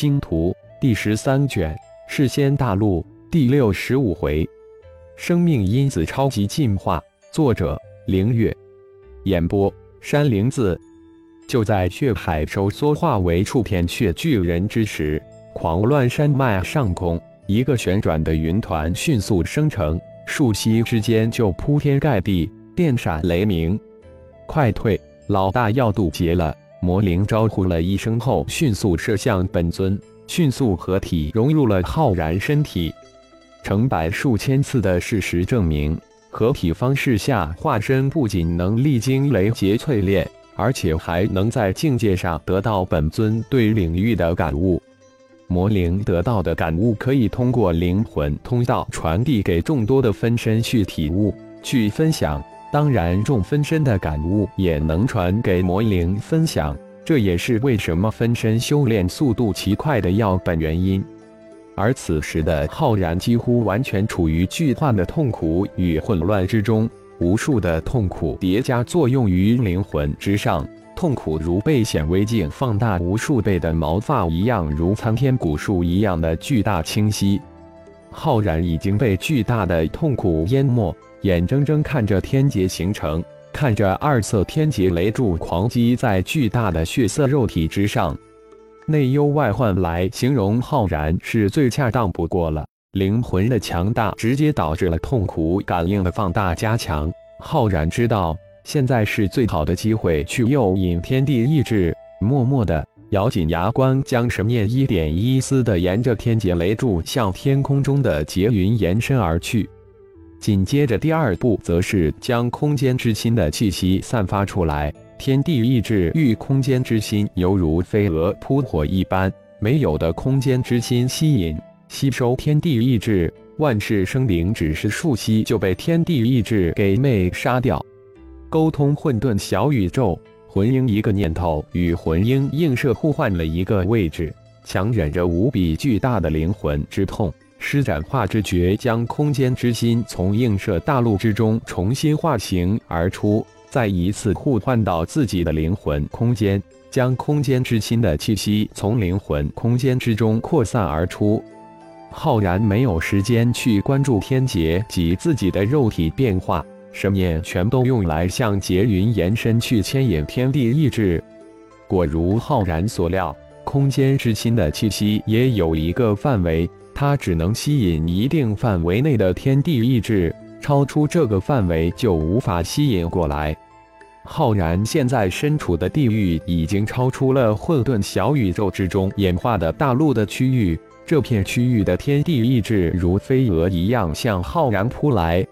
星图》第十三卷《世仙大陆》第六十五回，生命因子超级进化。作者：凌月。演播：山灵子。就在血海收缩化为触片血巨人之时，狂乱山脉上空，一个旋转的云团迅速生成，瞬息之间就铺天盖地，电闪雷鸣。快退！老大要渡劫了。魔灵招呼了一声后，迅速射向本尊，迅速合体融入了浩然身体。成百数千次的事实证明，合体方式下化身不仅能历经雷劫淬炼，而且还能在境界上得到本尊对领域的感悟。魔灵得到的感悟可以通过灵魂通道传递给众多的分身去体悟、去分享。当然，众分身的感悟也能传给魔灵分享，这也是为什么分身修炼速度奇快的要本原因。而此时的浩然几乎完全处于巨幻的痛苦与混乱之中，无数的痛苦叠加作用于灵魂之上，痛苦如被显微镜放大无数倍的毛发一样，如参天古树一样的巨大清晰。浩然已经被巨大的痛苦淹没。眼睁睁看着天劫形成，看着二色天劫雷柱狂击在巨大的血色肉体之上，内忧外患来形容浩然是最恰当不过了。灵魂的强大直接导致了痛苦感应的放大加强。浩然知道现在是最好的机会去诱引天地意志，默默的咬紧牙关，将神念一点一丝的沿着天劫雷柱向天空中的劫云延伸而去。紧接着，第二步则是将空间之心的气息散发出来。天地意志遇空间之心，犹如飞蛾扑火一般，没有的空间之心吸引、吸收天地意志，万事生灵只是瞬息就被天地意志给灭杀掉。沟通混沌小宇宙，魂婴一个念头与魂婴映射互换了一个位置，强忍着无比巨大的灵魂之痛。施展化之诀，将空间之心从映射大陆之中重新化形而出，再一次互换到自己的灵魂空间，将空间之心的气息从灵魂空间之中扩散而出。浩然没有时间去关注天劫及自己的肉体变化，神念全都用来向劫云延伸去牵引天地意志。果如浩然所料，空间之心的气息也有一个范围。它只能吸引一定范围内的天地意志，超出这个范围就无法吸引过来。浩然现在身处的地域已经超出了混沌小宇宙之中演化的大陆的区域，这片区域的天地意志如飞蛾一样向浩然扑来。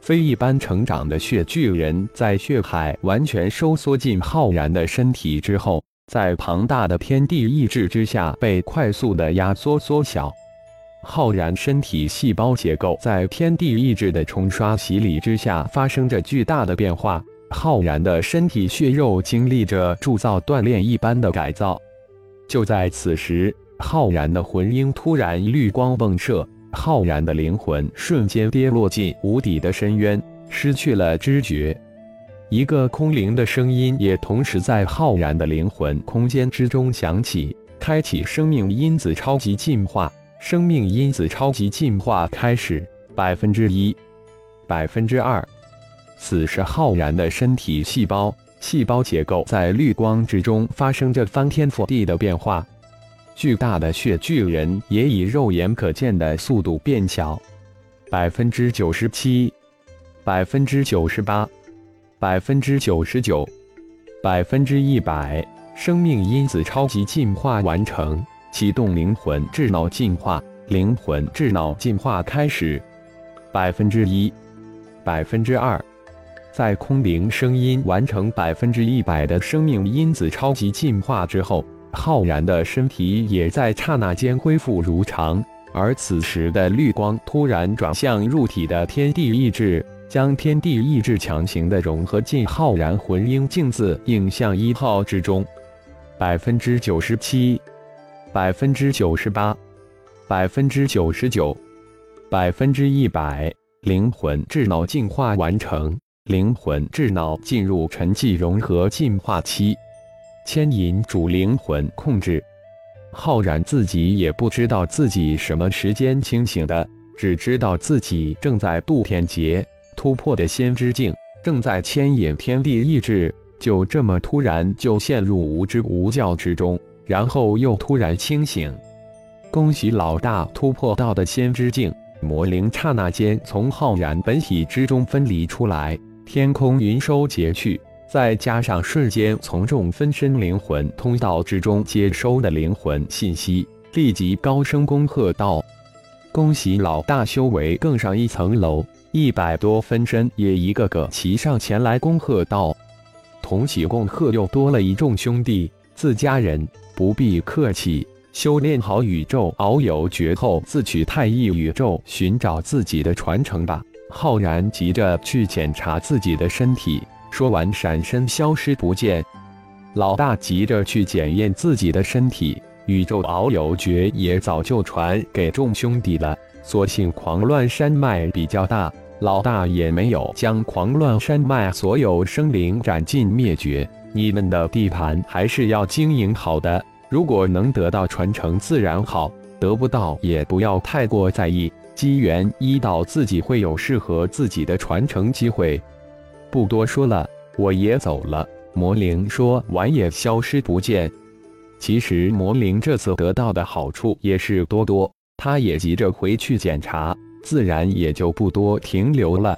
飞一般成长的血巨人在血海完全收缩进浩然的身体之后，在庞大的天地意志之下被快速的压缩缩小。浩然身体细胞结构在天地意志的冲刷洗礼之下发生着巨大的变化，浩然的身体血肉经历着铸造锻炼一般的改造。就在此时，浩然的魂婴突然绿光迸射，浩然的灵魂瞬间跌落进无底的深渊，失去了知觉。一个空灵的声音也同时在浩然的灵魂空间之中响起，开启生命因子超级进化。生命因子超级进化开始，百分之一，百分之二。此时浩然的身体细胞、细胞结构在绿光之中发生着翻天覆地的变化。巨大的血巨人也以肉眼可见的速度变小。百分之九十七，百分之九十八，百分之九十九，百分之一百。生命因子超级进化完成。启动灵魂智脑进化，灵魂智脑进化开始。百分之一，百分之二，在空灵声音完成百分之一百的生命因子超级进化之后，浩然的身体也在刹那间恢复如常。而此时的绿光突然转向入体的天地意志，将天地意志强行的融合进浩然魂婴镜子影像一号之中。百分之九十七。百分之九十八，百分之九十九，百分之一百，灵魂智脑进化完成，灵魂智脑进入沉寂融合进化期，牵引主灵魂控制，浩然自己也不知道自己什么时间清醒的，只知道自己正在渡天劫，突破的仙之境，正在牵引天地意志，就这么突然就陷入无知无教之中，然后又突然清醒。恭喜老大突破到的仙之境，魔灵刹那间从浩然本体之中分离出来，天空云收结去。再加上瞬间从众分身灵魂通道之中接收的灵魂信息，立即高声恭贺道：“恭喜老大修为更上一层楼！”一百多分身也一个个齐上前来恭贺道：“同喜恭贺又多了一众兄弟，自家人不必客气。修炼好宇宙遨游诀后，自取太一宇宙，寻找自己的传承吧。”浩然急着去检查自己的身体。说完，闪身消失不见。老大急着去检验自己的身体，宇宙遨游诀也早就传给众兄弟了。所幸狂乱山脉比较大，老大也没有将狂乱山脉所有生灵斩尽灭绝。你们的地盘还是要经营好的，如果能得到传承自然好，得不到也不要太过在意。机缘一到，自己会有适合自己的传承机会。不多说了，我也走了。魔灵说完也消失不见。其实魔灵这次得到的好处也是多多，他也急着回去检查，自然也就不多停留了。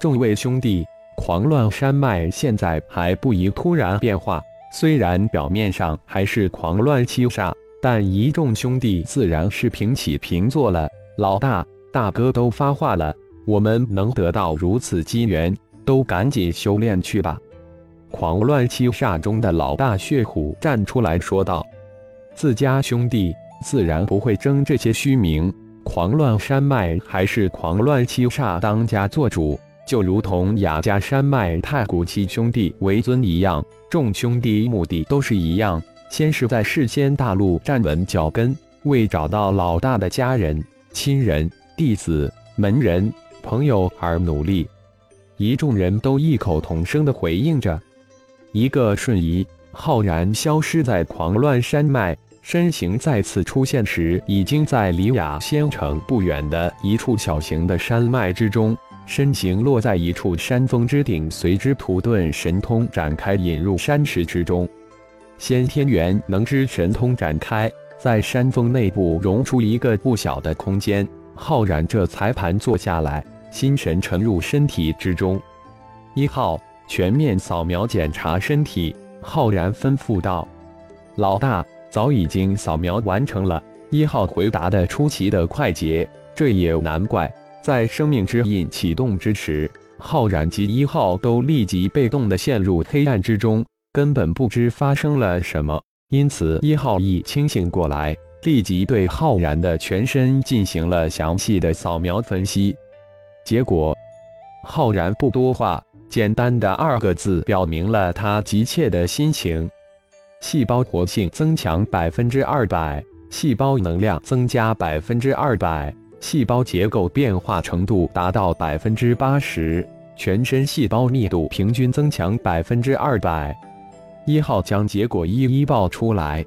众位兄弟，狂乱山脉现在还不宜突然变化，虽然表面上还是狂乱七煞，但一众兄弟自然是平起平坐了。老大、大哥都发话了，我们能得到如此机缘。都赶紧修炼去吧！狂乱七煞中的老大血虎站出来说道：“自家兄弟自然不会争这些虚名。狂乱山脉还是狂乱七煞当家做主，就如同雅家山脉太古七兄弟为尊一样。众兄弟目的都是一样，先是在世间大陆站稳脚跟，为找到老大的家人、亲人、弟子、门人、朋友而努力。”一众人都异口同声的回应着。一个瞬移，浩然消失在狂乱山脉，身形再次出现时，已经在离雅仙城不远的一处小型的山脉之中。身形落在一处山峰之顶，随之土遁神通展开，引入山石之中。先天元能之神通展开，在山峰内部融出一个不小的空间。浩然这才盘坐下来。心神沉入身体之中，一号全面扫描检查身体。浩然吩咐道：“老大，早已经扫描完成了。”一号回答的出奇的快捷，这也难怪。在生命之印启动之时，浩然及一号都立即被动的陷入黑暗之中，根本不知发生了什么。因此，一号一清醒过来，立即对浩然的全身进行了详细的扫描分析。结果，浩然不多话，简单的二个字表明了他急切的心情：细胞活性增强百分之二百，细胞能量增加百分之二百，细胞结构变化程度达到百分之八十，全身细胞密度平均增强百分之二百。一号将结果一一报出来，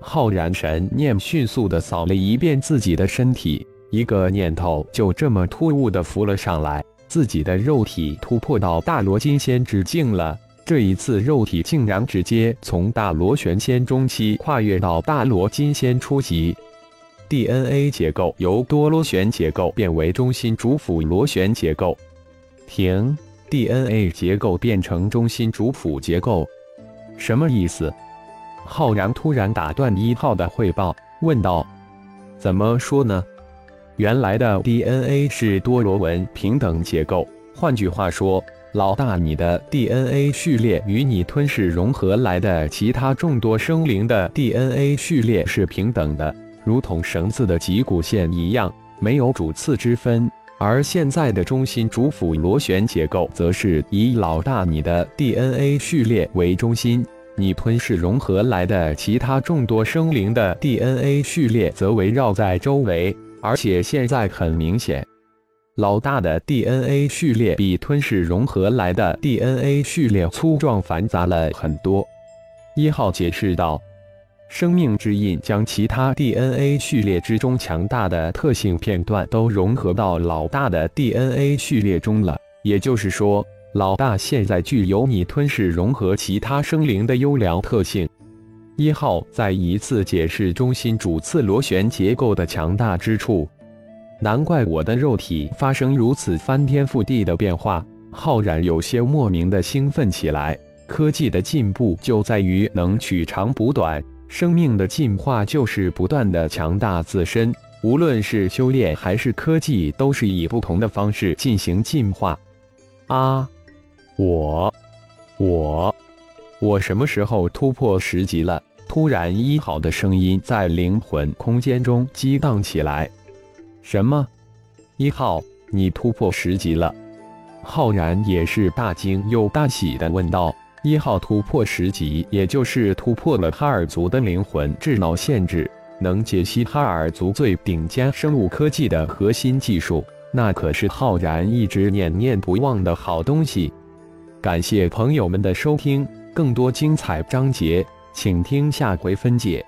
浩然神念迅速的扫了一遍自己的身体。一个念头就这么突兀的浮了上来，自己的肉体突破到大罗金仙之境了。这一次肉体竟然直接从大罗玄仙中期跨越到大罗金仙初级。DNA 结构由多螺旋结构变为中心主辅螺旋结构。停，DNA 结构变成中心主辅结构，什么意思？浩然突然打断一号的汇报，问道：“怎么说呢？”原来的 DNA 是多螺纹平等结构，换句话说，老大，你的 DNA 序列与你吞噬融合来的其他众多生灵的 DNA 序列是平等的，如同绳子的脊骨线一样，没有主次之分。而现在的中心主辅螺旋结构，则是以老大你的 DNA 序列为中心，你吞噬融合来的其他众多生灵的 DNA 序列则围绕在周围。而且现在很明显，老大的 DNA 序列比吞噬融合来的 DNA 序列粗壮繁杂了很多。一号解释道：“生命之印将其他 DNA 序列之中强大的特性片段都融合到老大的 DNA 序列中了。也就是说，老大现在具有你吞噬融合其他生灵的优良特性。一号再一次解释中心主次螺旋结构的强大之处。难怪我的肉体发生如此翻天覆地的变化。浩然有些莫名的兴奋起来。科技的进步就在于能取长补短。生命的进化就是不断的强大自身，无论是修炼还是科技，都是以不同的方式进行进化。啊，我，我，我什么时候突破十级了？突然，一号的声音在灵魂空间中激荡起来。什么？一号，你突破十级了？浩然也是大惊又大喜的问道。一号突破十级，也就是突破了哈尔族的灵魂智脑限制，能解析哈尔族最顶尖生物科技的核心技术，那可是浩然一直念念不忘的好东西。感谢朋友们的收听，更多精彩章节，请听下回分解。